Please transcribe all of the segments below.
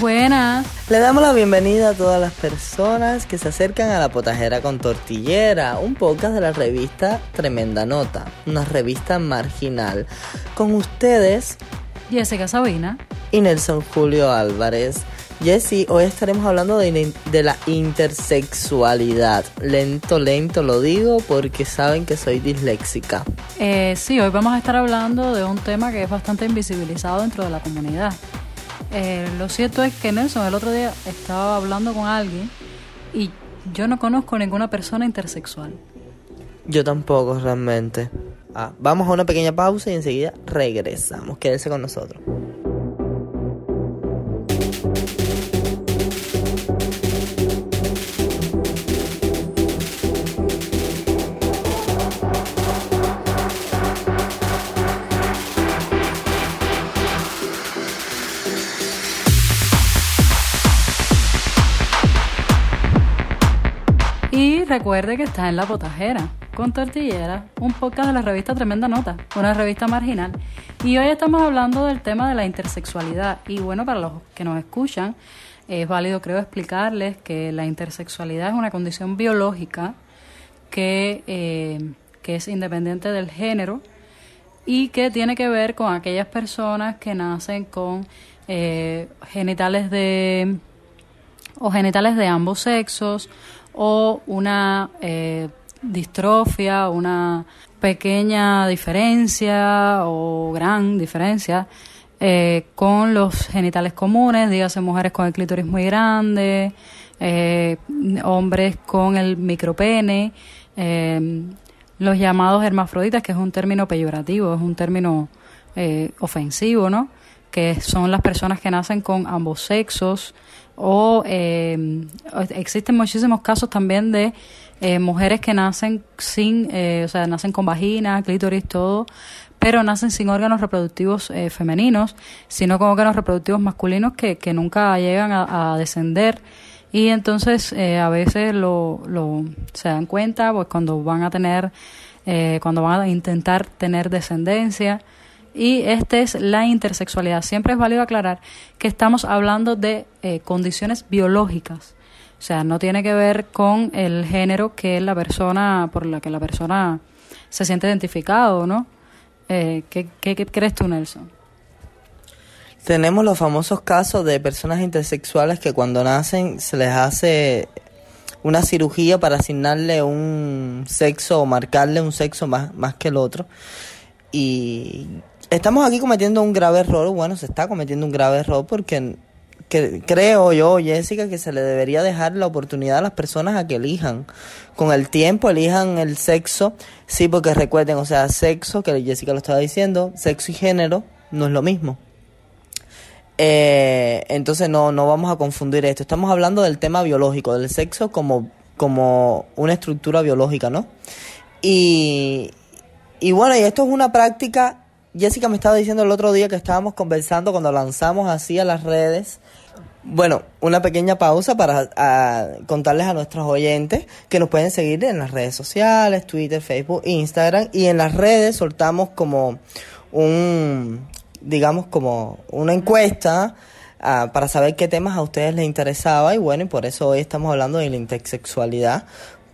Buenas. Le damos la bienvenida a todas las personas que se acercan a la potajera con tortillera, un podcast de la revista Tremenda Nota, una revista marginal. Con ustedes, Jessica Sabina y Nelson Julio Álvarez. Jessy, hoy estaremos hablando de, de, la intersexualidad. Lento, lento lo digo porque saben que soy disléxica. Eh, sí, hoy vamos a estar hablando de un tema que es bastante invisibilizado dentro de la comunidad. Eh, lo cierto es que Nelson el otro día estaba hablando con alguien y yo no conozco ninguna persona intersexual. Yo tampoco realmente. Ah, vamos a una pequeña pausa y enseguida regresamos. Quédese con nosotros. Recuerde que está en La Potajera, con Tortillera, un podcast de la revista Tremenda Nota, una revista marginal. Y hoy estamos hablando del tema de la intersexualidad. Y bueno, para los que nos escuchan, es válido creo explicarles que la intersexualidad es una condición biológica que, eh, que es independiente del género y que tiene que ver con aquellas personas que nacen con eh, genitales de o genitales de ambos sexos o una eh, distrofia, una pequeña diferencia o gran diferencia eh, con los genitales comunes, dígase mujeres con el clítoris muy grande, eh, hombres con el micropene, los llamados hermafroditas, que es un término peyorativo, es un término ofensivo, ¿no? Que son las personas que nacen con ambos sexos, o eh, existen muchísimos casos también de eh, mujeres que nacen sin, eh, o sea, nacen con vagina, clítoris, todo, pero nacen sin órganos reproductivos eh, femeninos, sino con órganos reproductivos masculinos que, que nunca llegan a, descender. Y entonces a veces lo, lo, se dan cuenta pues cuando van a tener, cuando van a intentar tener descendencia, y esta es la intersexualidad. Siempre es válido aclarar que estamos hablando de eh, condiciones biológicas. O sea, no tiene que ver con el género que la persona, por la que la persona se siente identificado, ¿no? Eh, ¿qué, qué, crees tú, Nelson? Tenemos los famosos casos de personas intersexuales que cuando nacen se les hace una cirugía para asignarle un sexo o marcarle un sexo más, más que el otro. Y estamos aquí cometiendo un grave error, bueno, se está cometiendo un grave error porque creo yo, Jessica, que se le debería dejar la oportunidad a las personas a que elijan. Con el tiempo elijan el sexo, sí, porque recuerden, o sea, sexo, que Jessica lo estaba diciendo, sexo y género no es lo mismo. Eh, entonces no, no vamos a confundir esto. Estamos hablando del tema biológico, del sexo como, como una estructura biológica, ¿no? Y, y bueno, y esto es una práctica Jessica me estaba diciendo el otro día que estábamos conversando cuando lanzamos así a las redes. Bueno, una pequeña pausa para contarles a nuestros oyentes que nos pueden seguir en las redes sociales, Twitter, Facebook, Instagram y en las redes soltamos como un, digamos, como una encuesta ah, para saber qué temas a ustedes les interesaba y bueno, y por eso hoy estamos hablando de la intersexualidad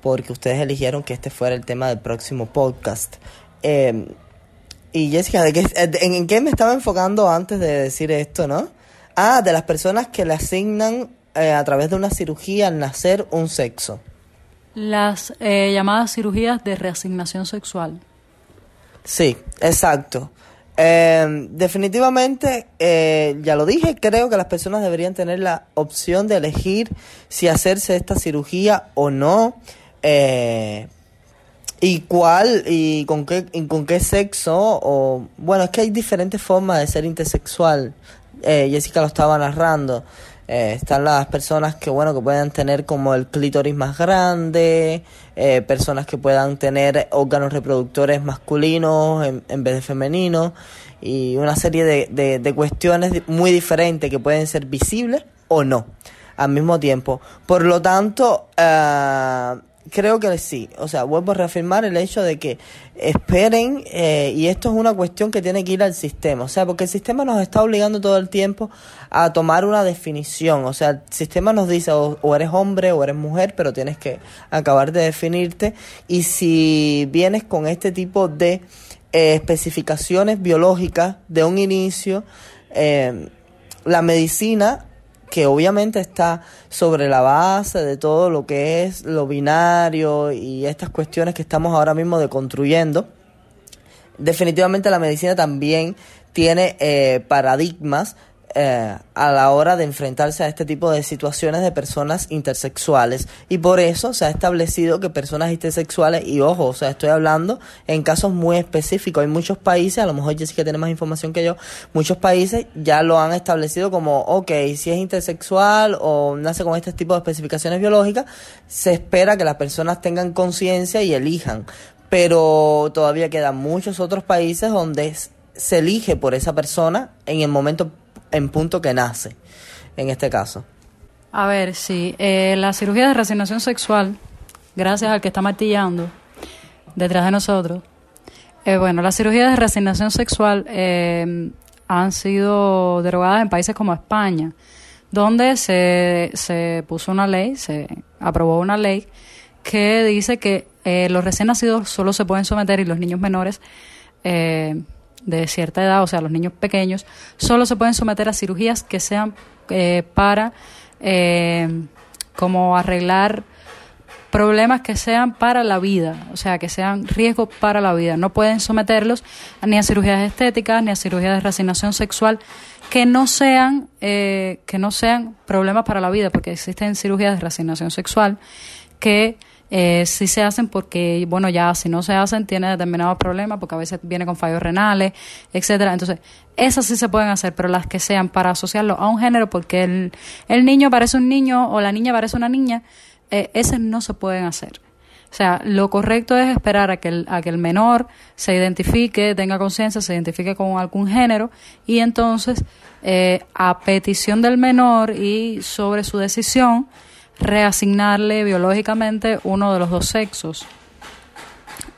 porque ustedes eligieron que este fuera el tema del próximo podcast. Eh, y Jessica, ¿de qué, en, qué me estaba enfocando antes de decir esto, no? Ah, de las personas que le asignan eh, a través de una cirugía al nacer un sexo. Las eh, llamadas cirugías de reasignación sexual. Sí, exacto. Em, definitivamente, eh, ya lo dije, creo que las personas deberían tener la opción de elegir si hacerse esta cirugía o no. Eh, ¿Y cuál? ¿Y con qué, con qué sexo? O, bueno, es que hay diferentes formas de ser intersexual. Eh, Jessica lo estaba narrando. Eh, están las personas que, bueno, que puedan tener como el clítoris más grande, eh, personas que puedan tener órganos reproductores masculinos en, vez de femeninos, y una serie de, de, cuestiones muy diferentes que pueden ser visibles o no al mismo tiempo. Por lo tanto, creo que sí. O sea, vuelvo a reafirmar el hecho de que esperen, eh, y esto es una cuestión que tiene que ir al sistema. O sea, porque el sistema nos está obligando todo el tiempo a tomar una definición. O sea, el sistema nos dice o, eres hombre o eres mujer, pero tienes que acabar de definirte. Y si vienes con este tipo de eh, especificaciones biológicas de un inicio, eh, la medicina que obviamente está sobre la base de todo lo que es lo binario y estas cuestiones que estamos ahora mismo deconstruyendo. Definitivamente la medicina también tiene eh, paradigmas eh, a la hora de enfrentarse a este tipo de situaciones de personas intersexuales. Y por eso se ha establecido que personas intersexuales y ojo, o sea, estoy hablando en casos muy específicos, hay muchos países, a lo mejor Jessica tiene más información que yo, muchos países ya lo han establecido como, ok, si es intersexual o nace con este tipo de especificaciones biológicas, se espera que las personas tengan conciencia y elijan, pero todavía quedan muchos otros países donde se elige por esa persona en el momento en punto que nace, en este caso. A ver, sí, eh, la cirugía de resignación sexual, gracias al que está martillando detrás de nosotros, eh, bueno, las cirugías de resignación sexual eh, han sido derogadas en países como España, donde se, se puso una ley, se aprobó una ley que dice que los recién nacidos solo se pueden someter y los niños menores de cierta edad, o sea, los niños pequeños, solo se pueden someter a cirugías que sean eh, para eh, como arreglar problemas que sean para la vida, o sea, que sean riesgos para la vida. No pueden someterlos ni a cirugías estéticas ni a cirugías de resignación sexual que no sean eh, que no sean problemas para la vida, porque existen cirugías de resignación sexual que eh, sí se hacen porque, bueno, ya si no se hacen tiene determinados problemas porque a veces viene con fallos renales, etcétera. Entonces, esas sí se pueden hacer, pero las que sean para asociarlo a un género porque el, el niño parece un niño o la niña parece una niña, eh, esas no se pueden hacer. O sea, lo correcto es esperar a que el, a que el menor se identifique, tenga conciencia, se identifique con algún género y entonces, eh, a petición del menor y sobre su decisión, reasignarle biológicamente uno de los dos sexos.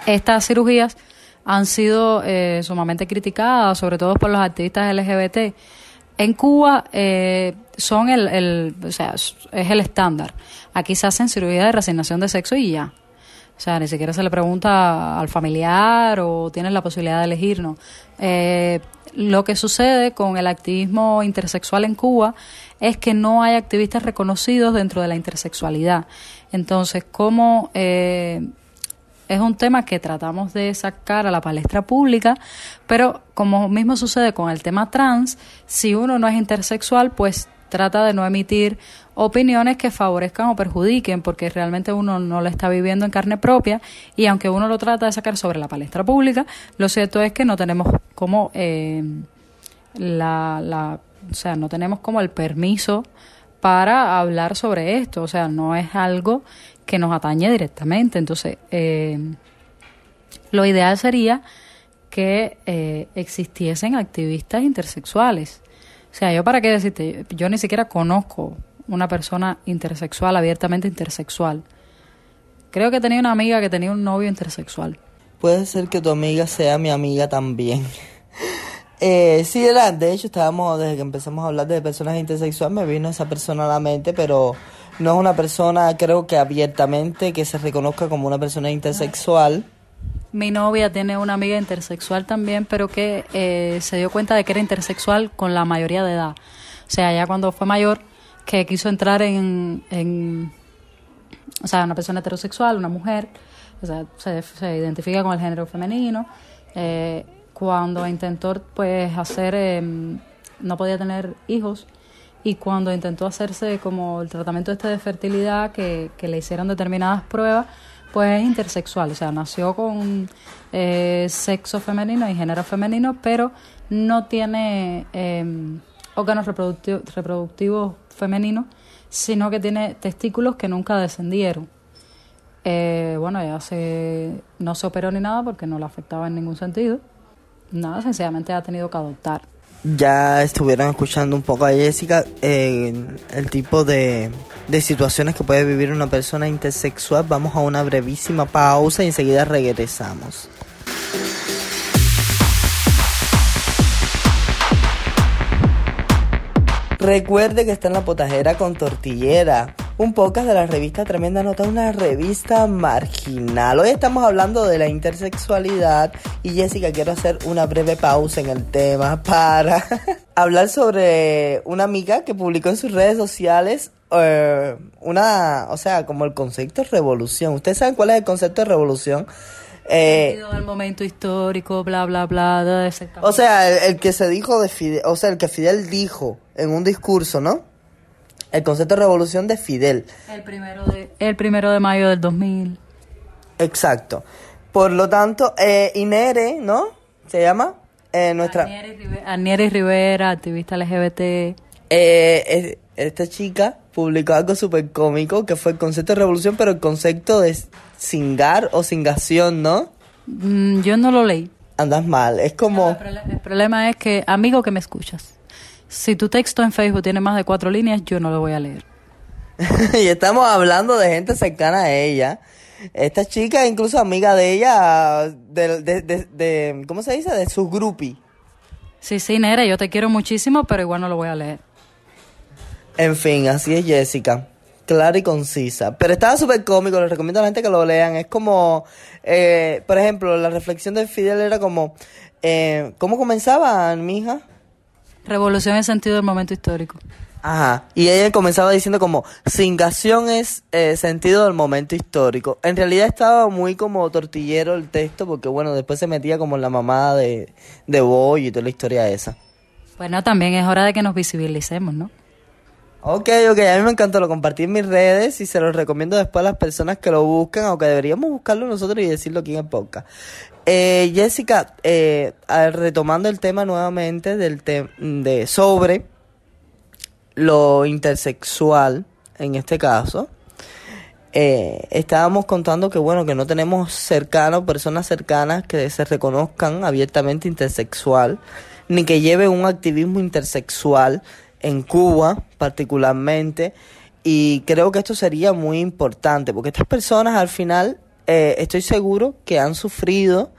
Estas cirugías han sido eh, sumamente criticadas, sobre todo por los activistas LGBT. En Cuba eh, son el, el, o sea, es el estándar. Aquí se hacen cirugías de reasignación de sexo y ya. O sea, ni siquiera se le pregunta al familiar o tienen la posibilidad de elegir, ¿no? Eh, lo que sucede con el activismo intersexual en Cuba es que no hay activistas reconocidos dentro de la intersexualidad. Entonces, como eh, es un tema que tratamos de sacar a la palestra pública, pero como mismo sucede con el tema trans, si uno no es intersexual, pues trata de no emitir opiniones que favorezcan o perjudiquen, porque realmente uno no lo está viviendo en carne propia y aunque uno lo trata de sacar sobre la palestra pública, lo cierto es que no tenemos como eh, la, la o sea, no tenemos como el permiso para hablar sobre esto, o sea, no es algo que nos atañe directamente. Entonces, eh, lo ideal sería que eh, existiesen activistas intersexuales. Sea, yo para qué decirte, yo ni siquiera conozco una persona intersexual, abiertamente intersexual. Creo que tenía una amiga que tenía un novio intersexual. Puede ser que tu amiga sea mi amiga también. Eh, sí, de hecho estábamos, desde que empezamos a hablar de personas intersexuales, me vino esa persona a la mente, pero no es una persona, creo que abiertamente, que se reconozca como una persona intersexual. Mi novia tiene una amiga intersexual también, pero que eh, se dio cuenta de que era intersexual con la mayoría de edad. O sea, ya cuando fue mayor, que quiso entrar en, en o sea, una persona heterosexual, una mujer, o sea, se, identifica con el género femenino. Eh, cuando intentó pues hacer, em, no podía tener hijos y cuando intentó hacerse como el tratamiento este de fertilidad que, le hicieron determinadas pruebas, pues es intersexual, o sea, nació con eh, sexo femenino y género femenino, pero no tiene eh, órganos reproductivos, reproductivos femeninos, sino que tiene testículos que nunca descendieron. Eh, bueno, ella se, no se operó ni nada porque no le afectaba en ningún sentido nada, sencillamente ha tenido que adoptar. Ya estuvieron escuchando un poco a Jessica el tipo de, de situaciones que puede vivir una persona intersexual, vamos a una brevísima pausa y enseguida regresamos. Recuerde que está en la potajera con tortillera. Un podcast de la revista Tremenda Nota, una revista marginal. Hoy estamos hablando de la intersexualidad y Jessica, quiero hacer una breve pausa en el tema para hablar sobre una amiga que publicó en sus redes sociales eh, una, o sea, como el concepto de revolución. ¿Ustedes saben cuál es el concepto de revolución? Eh, del momento histórico, bla, bla, bla. De ese o sea, el, el, que se dijo de Fidel, o sea, el que Fidel dijo en un discurso, ¿no? El concepto de revolución de Fidel. El primero de, el primero de mayo del 2000. Exacto. Por lo tanto, eh, Inere, ¿no? Se llama. Eh, nuestra. Anieri Rivera, activista LGBT. Eh, esta chica publicó algo súper cómico que fue el concepto de revolución, pero el concepto de singar o singación, ¿no? Mm, yo no lo leí. Andas mal, es como... el, problema, es que, amigo que me escuchas, si tu texto en Facebook tiene más de cuatro líneas, yo no lo voy a leer. y estamos hablando de gente cercana a ella. Esta chica, incluso amiga de ella, de, de, de, ¿cómo se dice? De su groupie. Sí, sí, Nera, yo te quiero muchísimo, pero igual no lo voy a leer. En fin, así es Jessica. Clara y concisa. Pero estaba súper cómico, les recomiendo a la gente que lo lean. Es como, eh, por ejemplo, la reflexión de Fidel era como, eh, ¿cómo comenzaba, mi hija? Revolución en sentido del momento histórico. Ajá. Y ella comenzaba diciendo como, singación es eh, sentido del momento histórico. En realidad estaba muy como tortillero el texto, porque bueno, después se metía como en la mamada de, de Boy y toda la historia esa. Bueno, también es hora de que nos visibilicemos, ¿no? Ok, ok, a mí me encantó, lo compartí en mis redes y se lo recomiendo después a las personas que lo buscan, aunque deberíamos buscarlo nosotros y decirlo aquí en el podcast. Eh, Jessica, eh, retomando el tema nuevamente del de sobre lo intersexual, en este caso, eh, estábamos contando que bueno, que no tenemos cercanos, personas cercanas que se reconozcan abiertamente intersexual, ni que lleven un activismo intersexual en Cuba particularmente y creo que esto sería muy importante porque estas personas al final eh, estoy seguro que han sufrido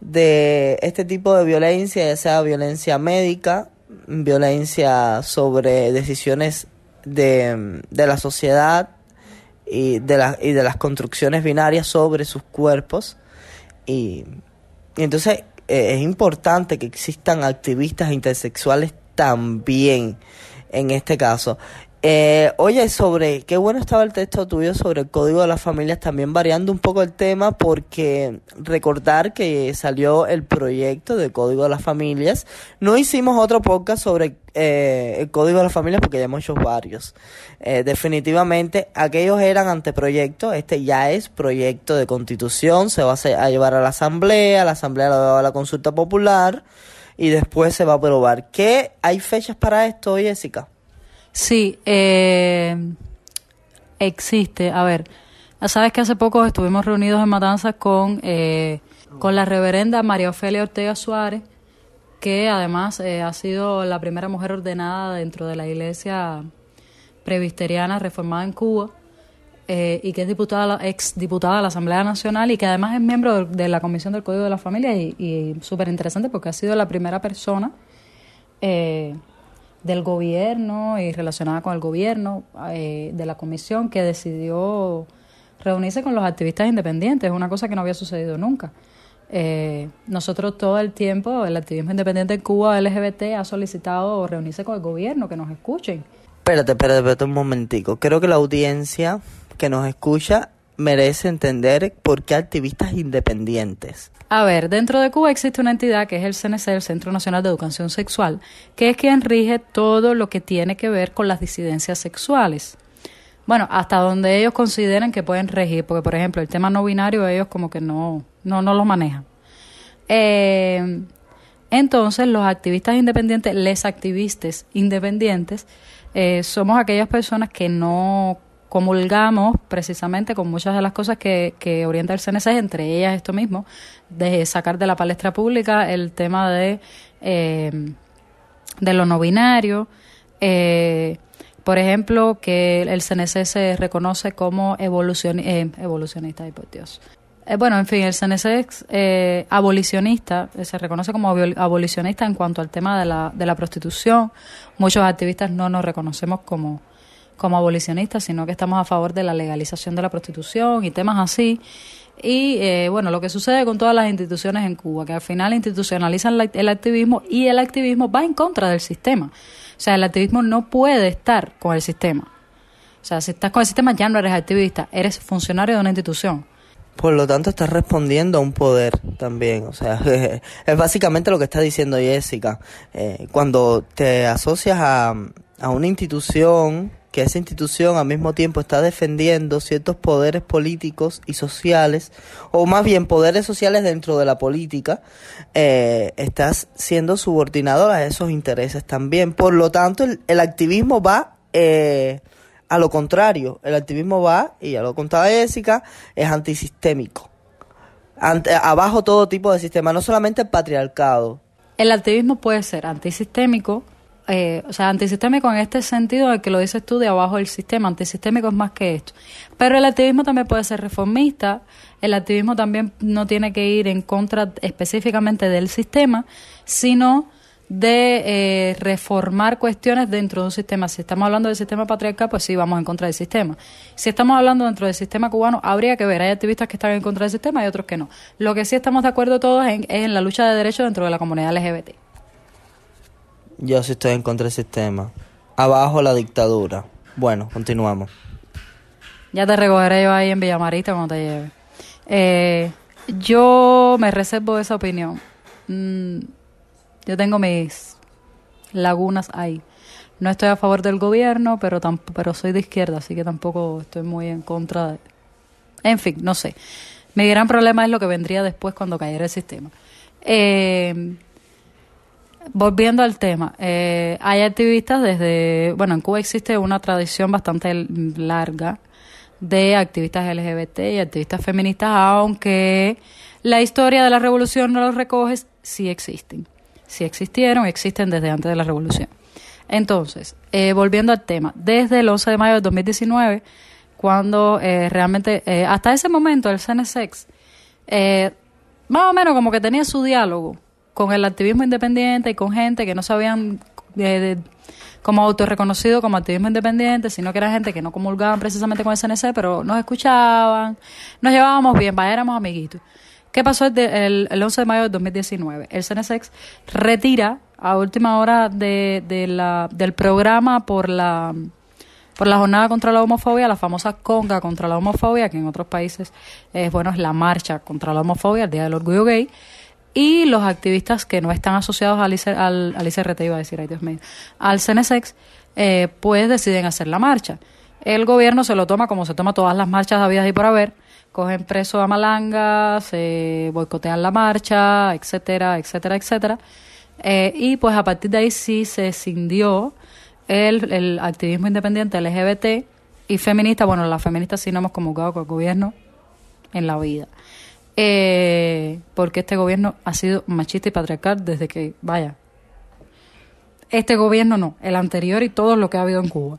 de este tipo de violencia, ya sea violencia médica, violencia sobre decisiones de, de la sociedad y de, la, y de las construcciones binarias sobre sus cuerpos. Y, entonces eh, es importante que existan activistas intersexuales también en este caso. Eh, oye, sobre qué bueno estaba el texto tuyo sobre el código de las familias, también variando un poco el tema, porque recordar que salió el proyecto del código de las familias. No hicimos otro podcast sobre eh, el código de las familias porque ya hemos hecho varios. Eh, definitivamente, aquellos eran anteproyectos, este ya es proyecto de constitución, se va a, llevar a la asamblea, la asamblea lo va a la consulta popular y después se va a probar. ¿Qué hay fechas para esto, Jessica? Sí, eh, existe. A ver, sabes que hace poco estuvimos reunidos en Matanzas con, eh, con la reverenda María Ofelia Ortega Suárez, que además eh, ha sido la primera mujer ordenada dentro de la iglesia presbiteriana reformada en Cuba. Eh, y que es diputada, ex diputada de la Asamblea Nacional y que además es miembro de, la Comisión del Código de la Familia y, y súper interesante porque ha sido la primera persona eh, del gobierno y relacionada con el gobierno eh, de la comisión que decidió reunirse con los activistas independientes, una cosa que no había sucedido nunca. nosotros todo el tiempo, el activismo independiente en Cuba LGBT ha solicitado reunirse con el gobierno, que nos escuchen. Espérate, espérate, espérate un momentico. Creo que la audiencia que nos escucha merece entender por qué activistas independientes. A ver, dentro de Cuba existe una entidad que es el CNC, el Centro Nacional de Educación Sexual, que es quien rige todo lo que tiene que ver con las disidencias sexuales. Bueno, hasta donde ellos consideren que pueden regir, porque por ejemplo el tema no binario ellos como que no, no, no lo manejan. Eh, entonces los activistas independientes, les activistas independientes, eh, somos aquellas personas que no comulgamos precisamente con muchas de las cosas que, que orienta el CNC, entre ellas esto mismo, de sacar de la palestra pública el tema de eh, de lo no binario. Eh, por ejemplo, que el CNC se reconoce como eh, evolucionista, por Dios. Eh, bueno, en fin, el CNC es eh, abolicionista, eh, se reconoce como abolicionista en cuanto al tema de la, de la prostitución. Muchos activistas no nos reconocemos como, como abolicionistas, sino que estamos a favor de la legalización de la prostitución y temas así. Y eh, bueno, lo que sucede con todas las instituciones en Cuba, que al final institucionalizan la- el activismo y el activismo va en contra del sistema. O sea, el activismo no puede estar con el sistema. O sea, si estás con el sistema ya no eres activista, eres funcionario de una institución. Por lo tanto, estás respondiendo a un poder también. O sea, es básicamente lo que está diciendo Jessica. Eh, cuando te asocias a, a una institución, que esa institución al mismo tiempo está defendiendo ciertos poderes políticos y sociales, o más bien poderes sociales dentro de la política, eh, estás siendo subordinado a esos intereses también. Por lo tanto, el, el activismo va... Eh, a lo contrario, el activismo va, y ya lo contaba Jessica, es antisistémico. Ante, abajo todo tipo de sistema, no solamente el patriarcado. El activismo puede ser antisistémico, eh, o sea, antisistémico en este sentido de que lo dices tú de abajo del sistema, antisistémico es más que esto. Pero el activismo también puede ser reformista, el activismo también no tiene que ir en contra específicamente del sistema, sino de eh, reformar cuestiones dentro de un sistema. Si estamos hablando del sistema patriarcal, pues sí, vamos en contra del sistema. Si estamos hablando dentro del sistema cubano, habría que ver. Hay activistas que están en contra del sistema y otros que no. Lo que sí estamos de acuerdo todos en- es en la lucha de derechos dentro de la comunidad LGBT. Yo sí estoy en contra del sistema. Abajo la dictadura. Bueno, continuamos. Ya te recogeré yo ahí en Villamarita cuando te lleve. Eh, yo me reservo esa opinión. Mm, yo tengo mis lagunas ahí. No estoy a favor del gobierno, pero pero soy de izquierda, así que tampoco estoy muy en contra de... En fin, no sé. Mi gran problema es lo que vendría después cuando cayera el sistema. Eh, volviendo al tema, eh, hay activistas desde, bueno, en Cuba existe una tradición bastante larga de activistas LGBT y activistas feministas, aunque la historia de la revolución no los recoge, sí existen. Sí existieron, existen desde antes de la revolución. Entonces, eh, volviendo al tema, desde el 11 de mayo de 2019, cuando eh, realmente, eh, hasta ese momento el CNSEX, eh, más o menos como que tenía su diálogo con el activismo independiente y con gente que no sabían eh, de- como autorreconocido como activismo independiente, sino que era gente que no comulgaban precisamente con el CNC, pero nos escuchaban, nos llevábamos bien, éramos amiguitos. ¿Qué pasó el, de- el- el 11 de mayo de 2019? El CNSEX retira a última hora de, de la, del programa por la por la jornada contra la homofobia, la famosa conga contra la homofobia, que en otros países es bueno es la marcha contra la homofobia, el Día del Orgullo Gay, y los activistas que no están asociados al, IC al, al ICRT, iba a decir, ay Dios mío, al CNSEX, eh, pues deciden hacer la marcha. El gobierno se lo toma como se toma todas las marchas habidas y por haber, cogen preso a Malanga, se boicotean la marcha, etcétera, etcétera, etcétera. Eh, y pues a partir de ahí sí se escindió el, el activismo independiente LGBT y feminista. Bueno, las feministas sí no hemos convocado con el gobierno en la vida. Eh, porque este gobierno ha sido machista y patriarcal desde que, vaya, este gobierno no, el anterior y todo lo que ha habido en Cuba.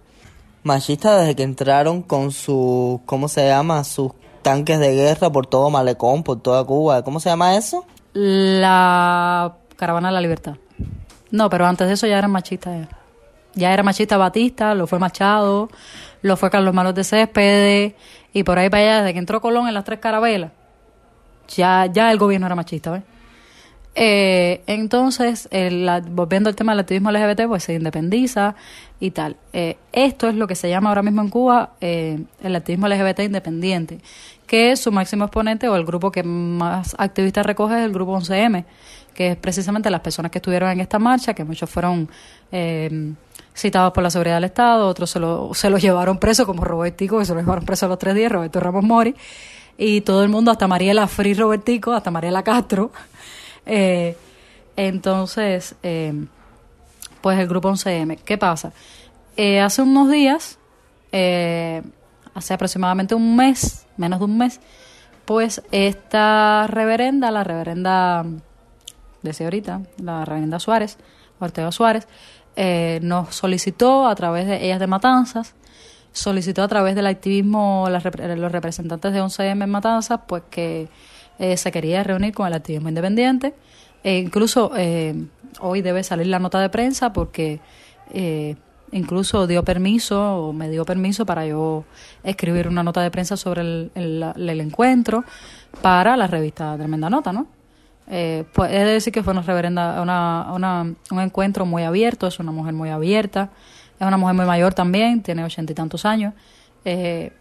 Machista desde que entraron con sus, ¿cómo se llama? Sus tanques de guerra por todo Malecón, por toda Cuba. ¿Cómo se llama eso? La caravana de la libertad. No, pero antes de eso ya eran machistas. Ya, ya era machista Batista, lo fue Machado, lo fue Carlos Malos de Céspedes, y por ahí para allá, desde que entró Colón en las tres carabelas, ya, ya el gobierno era machista, ¿ves? Eh, entonces, el- la- volviendo al tema del activismo LGBT, pues se independiza y tal. Eh, esto es lo que se llama ahora mismo en Cuba eh, el activismo LGBT independiente, que su máximo exponente o el grupo que más activistas recoge es el grupo 11M, que es precisamente las personas que estuvieron en esta marcha, que muchos fueron eh, citados por la seguridad del Estado, otros se lo, se lo llevaron preso, como Robertico, que se lo llevaron preso a los tres días, Roberto Ramos Mori, y todo el mundo, hasta Mariela Free Robertico, hasta Mariela Castro. Eh, entonces, eh, pues el grupo 11M. ¿Qué pasa? Eh, hace unos días, eh, hace aproximadamente un mes, menos de un mes, pues esta reverenda, la reverenda, decía ahorita, la reverenda Suárez, Ortega Suárez, nos solicitó a través de Ellas de Matanzas, solicitó a través del activismo, los representantes de 11M en Matanzas, pues que eh, se quería reunir con el activismo independiente. E incluso eh, hoy debe salir la nota de prensa porque incluso dio permiso o me dio permiso para yo escribir una nota de prensa sobre el, el encuentro para la revista Tremenda Nota, ¿no? Eh, pues he de decir que fue una reverenda, una, una, un encuentro muy abierto, es una mujer muy abierta, es una mujer muy mayor también, tiene ochenta y tantos años, eh,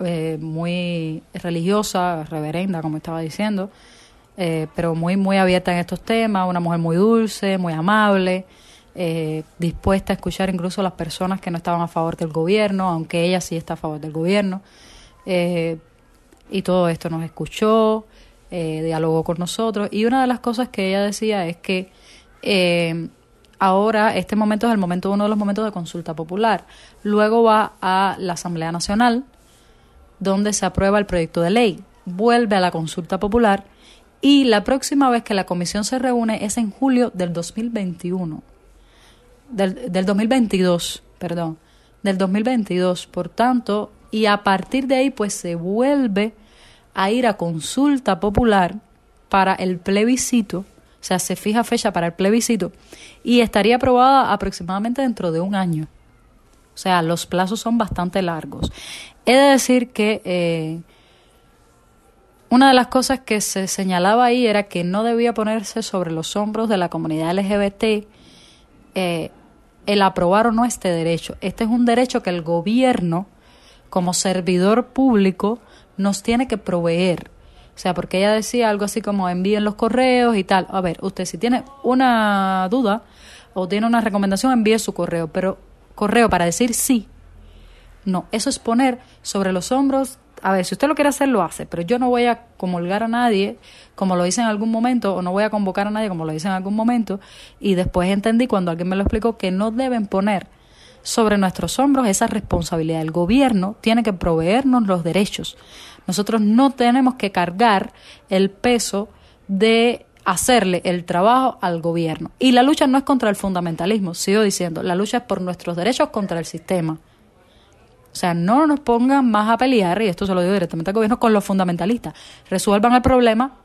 eh, muy religiosa, reverenda, como estaba diciendo, eh, pero muy, muy abierta en estos temas, una mujer muy dulce, muy amable, dispuesta a escuchar incluso a las personas que no estaban a favor del gobierno, aunque ella sí está a favor del gobierno. y todo esto nos escuchó, dialogó con nosotros y una de las cosas que ella decía es que ahora este momento es el momento uno de los momentos de consulta popular. Luego va a la Asamblea Nacional donde se aprueba el proyecto de ley. Vuelve a la consulta popular y la próxima vez que la comisión se reúne es en julio del 2021 del, del 2022 perdón. Del 2022 por tanto y a partir de ahí pues se vuelve a ir a consulta popular para el plebiscito, o sea, se fija fecha para el plebiscito y estaría aprobada aproximadamente dentro de un año. O sea, los plazos son bastante largos. He de decir que eh, una de las cosas que se señalaba ahí era que no debía ponerse sobre los hombros de la comunidad LGBT eh, el aprobar o no este derecho. Este es un derecho que el gobierno, como servidor público, nos tiene que proveer. O sea, porque ella decía algo así como envíen los correos y tal. A ver, usted si tiene una duda o tiene una recomendación, envíe su correo, pero correo para decir sí. No, eso es poner sobre los hombros, a ver, si usted lo quiere hacer, lo hace, pero yo no voy a comulgar a nadie, como lo hice en algún momento, o no voy a convocar a nadie, como lo hice en algún momento, y después entendí cuando alguien me lo explicó que no deben poner sobre nuestros hombros esa responsabilidad. El gobierno tiene que proveernos los derechos. Nosotros no tenemos que cargar el peso de hacerle el trabajo al gobierno. Y la lucha no es contra el fundamentalismo, sigo diciendo, la lucha es por nuestros derechos contra el sistema. O sea, no nos pongan más a pelear, y esto se lo digo directamente al gobierno, con los fundamentalistas. Resuelvan el problema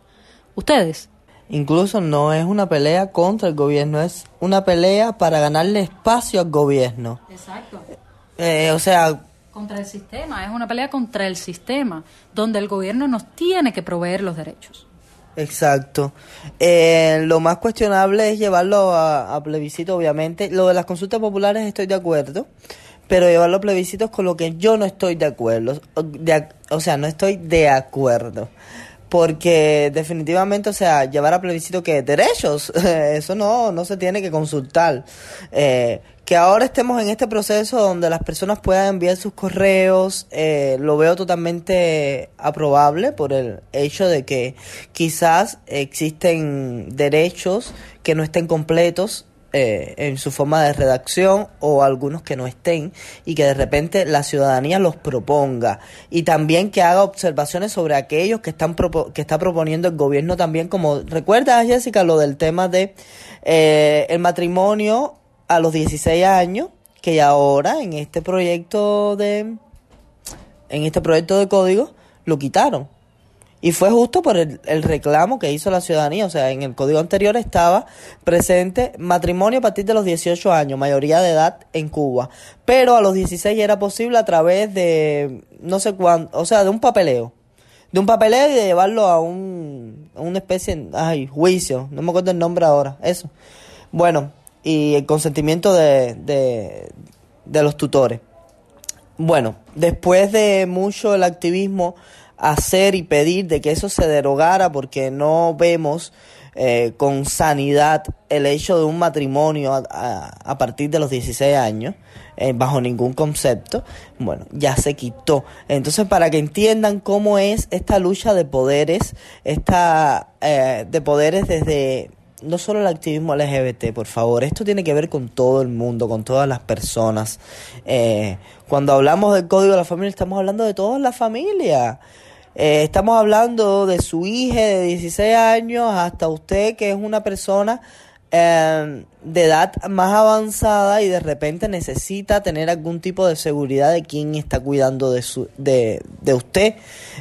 ustedes. Incluso no es una pelea contra el gobierno, es una pelea para ganarle espacio al gobierno. Exacto. Eh, o sea... Contra el sistema, es una pelea contra el sistema, donde el gobierno nos tiene que proveer los derechos. Exacto. Eh, lo más cuestionable es llevarlo a, plebiscito, obviamente. Lo de las consultas populares estoy de acuerdo, pero llevarlo a plebiscitos con lo que yo no estoy de acuerdo. o sea, no estoy de acuerdo porque definitivamente, o sea, llevar a plebiscito que derechos, eso no, no se tiene que consultar. Eh, que ahora estemos en este proceso donde las personas puedan enviar sus correos, eh, lo veo totalmente aprobable por el hecho de que quizás existen derechos que no estén completos eh, en su forma de redacción o algunos que no estén y que de repente la ciudadanía los proponga. Y también que haga observaciones sobre aquellos que están que está proponiendo el gobierno también como recuerda Jessica lo del tema de eh, el matrimonio a los 16 años que ahora en este proyecto de en este proyecto de código lo quitaron y fue justo por el, reclamo que hizo la ciudadanía. O sea, en el código anterior estaba presente matrimonio a partir de los 18 años, mayoría de edad en Cuba. Pero a los 16 era posible a través de, no sé cuánto, o sea, de un papeleo. De un papeleo y de llevarlo a, un, una especie, ay, juicio. No me acuerdo el nombre ahora. Eso. Bueno, y el consentimiento de, de, de los tutores. Bueno, después de mucho el activismo hacer y pedir de que eso se derogara porque no vemos eh, con sanidad el hecho de un matrimonio a, partir de los 16 años, eh, bajo ningún concepto, bueno, ya se quitó. Entonces, para que entiendan cómo es esta lucha de poderes, esta eh, de poderes desde no solo el activismo LGBT, por favor, esto tiene que ver con todo el mundo, con todas las personas. cuando hablamos del código de la familia, estamos hablando de toda la familia. Eh, estamos hablando de su hija de 16 años hasta usted que es una persona eh, de edad más avanzada y de repente necesita tener algún tipo de seguridad de quién está cuidando de, su, de, de usted,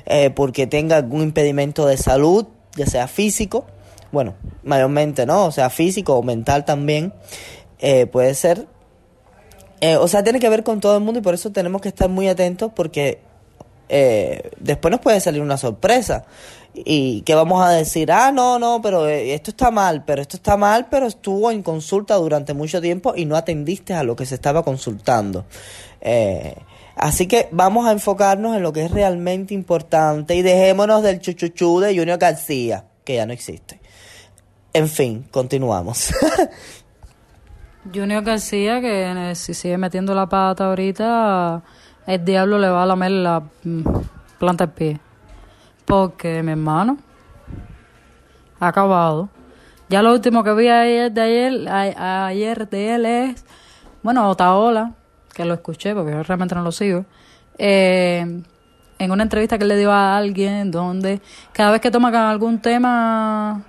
eh, porque tenga algún impedimento de salud, ya sea físico, bueno, mayormente, ¿no? O sea, físico o mental también, eh, puede ser. Eh, o sea, tiene que ver con todo el mundo y por eso tenemos que estar muy atentos porque eh, después nos puede salir una sorpresa y que vamos a decir, ah, no, no, pero eh, esto está mal, pero esto está mal, pero estuvo en consulta durante mucho tiempo y no atendiste a lo que se estaba consultando. Eh, así que vamos a enfocarnos en lo que es realmente importante y dejémonos del chuchuchú de Junior García, que ya no existe. En fin, continuamos. Junior García, que si sigue metiendo la pata ahorita, el diablo le va a lamer la mm, planta del pie. Porque mi hermano ha acabado. Ya lo último que vi ayer, de ayer, ayer de él es, bueno, Otaola, que lo escuché porque yo realmente no lo sigo, eh, en una entrevista que él le dio a alguien donde cada vez que toma algún tema,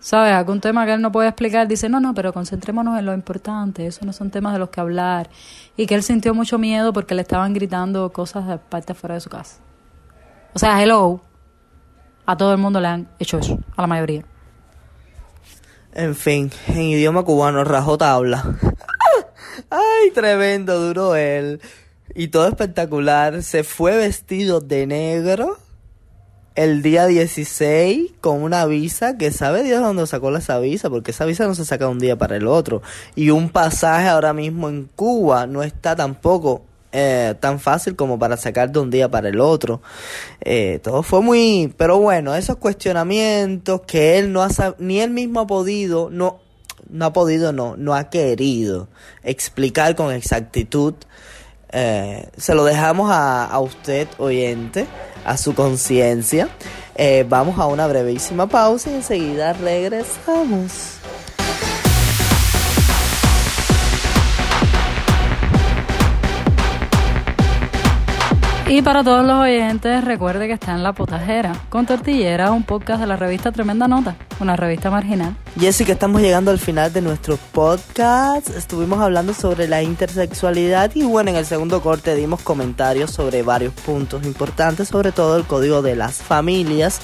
¿sabes? Algún tema que él no puede explicar, dice, no, no, pero concentrémonos en lo importante, esos no son temas de los que hablar. Y que él sintió mucho miedo porque le estaban gritando cosas de parte fuera de su casa. O sea, hello. A todo el mundo le han hecho eso, a la mayoría. En fin, en idioma cubano, rajó tabla. Ay, tremendo, duro él. Y todo espectacular. Se fue vestido de negro el día 16 con una visa que sabe Dios dónde sacó esa visa, porque esa visa no se saca de un día para el otro. Y un pasaje ahora mismo en Cuba no está tampoco eh, tan fácil como para sacar de un día para el otro. Eh, todo fue muy... Pero bueno, esos cuestionamientos que él no ha ni él mismo ha podido, no, no ha podido, no, no ha querido explicar con exactitud. Eh, se lo dejamos a, usted, oyente, a su conciencia. Eh, vamos a una brevísima pausa y enseguida regresamos. Y para todos los oyentes, recuerde que está en La Potajera, con Tortillera, un podcast de la revista Tremenda Nota, una revista marginal. Jessica, estamos llegando al final de nuestro podcast. Estuvimos hablando sobre la intersexualidad y bueno, en el segundo corte dimos comentarios sobre varios puntos importantes, sobre todo el código de las familias,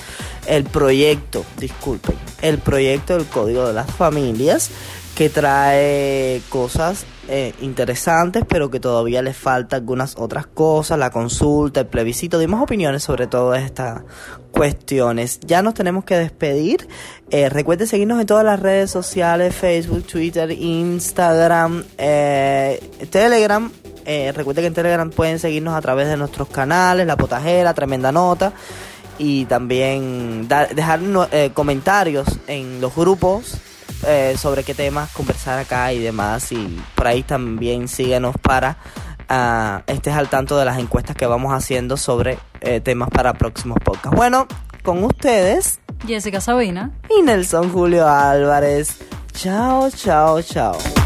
el proyecto, disculpen, el proyecto del código de las familias que trae cosas eh, interesantes, pero que todavía le falta algunas otras cosas, la consulta, el plebiscito, dimos opiniones sobre todas estas cuestiones. Ya nos tenemos que despedir. Eh, recuerde seguirnos en todas las redes sociales, Facebook, Twitter, Instagram, eh, Telegram. Eh, recuerde que en Telegram pueden seguirnos a través de nuestros canales, La Potajera, Tremenda Nota. Y también dar- dejar eh, comentarios en los grupos eh, sobre qué temas conversar acá y demás. Y por ahí también síguenos para ah, estés al tanto de las encuestas que vamos haciendo sobre eh, temas para próximos podcasts. Bueno, con ustedes Jessica Sabina. y Nelson Julio Álvarez. Chao, chao, chao.